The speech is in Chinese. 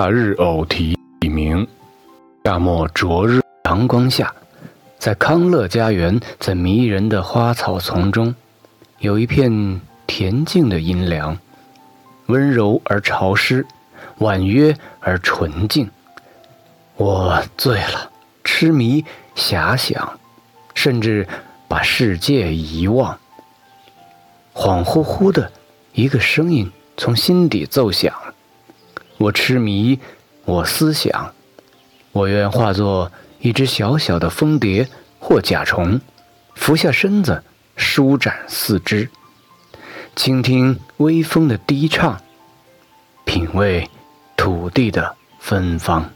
夏日偶题名。夏末灼日阳光下，在康乐家园，在迷人的花草丛中，有一片恬静的阴凉，温柔而潮湿，婉约而纯净。我醉了，痴迷，遐想，甚至把世界遗忘。恍惚惚的，一个声音从心底奏响。我痴迷，我思想，我愿化作一只小小的蜂蝶或甲虫，俯下身子，舒展四肢，倾听微风的低唱，品味土地的芬芳。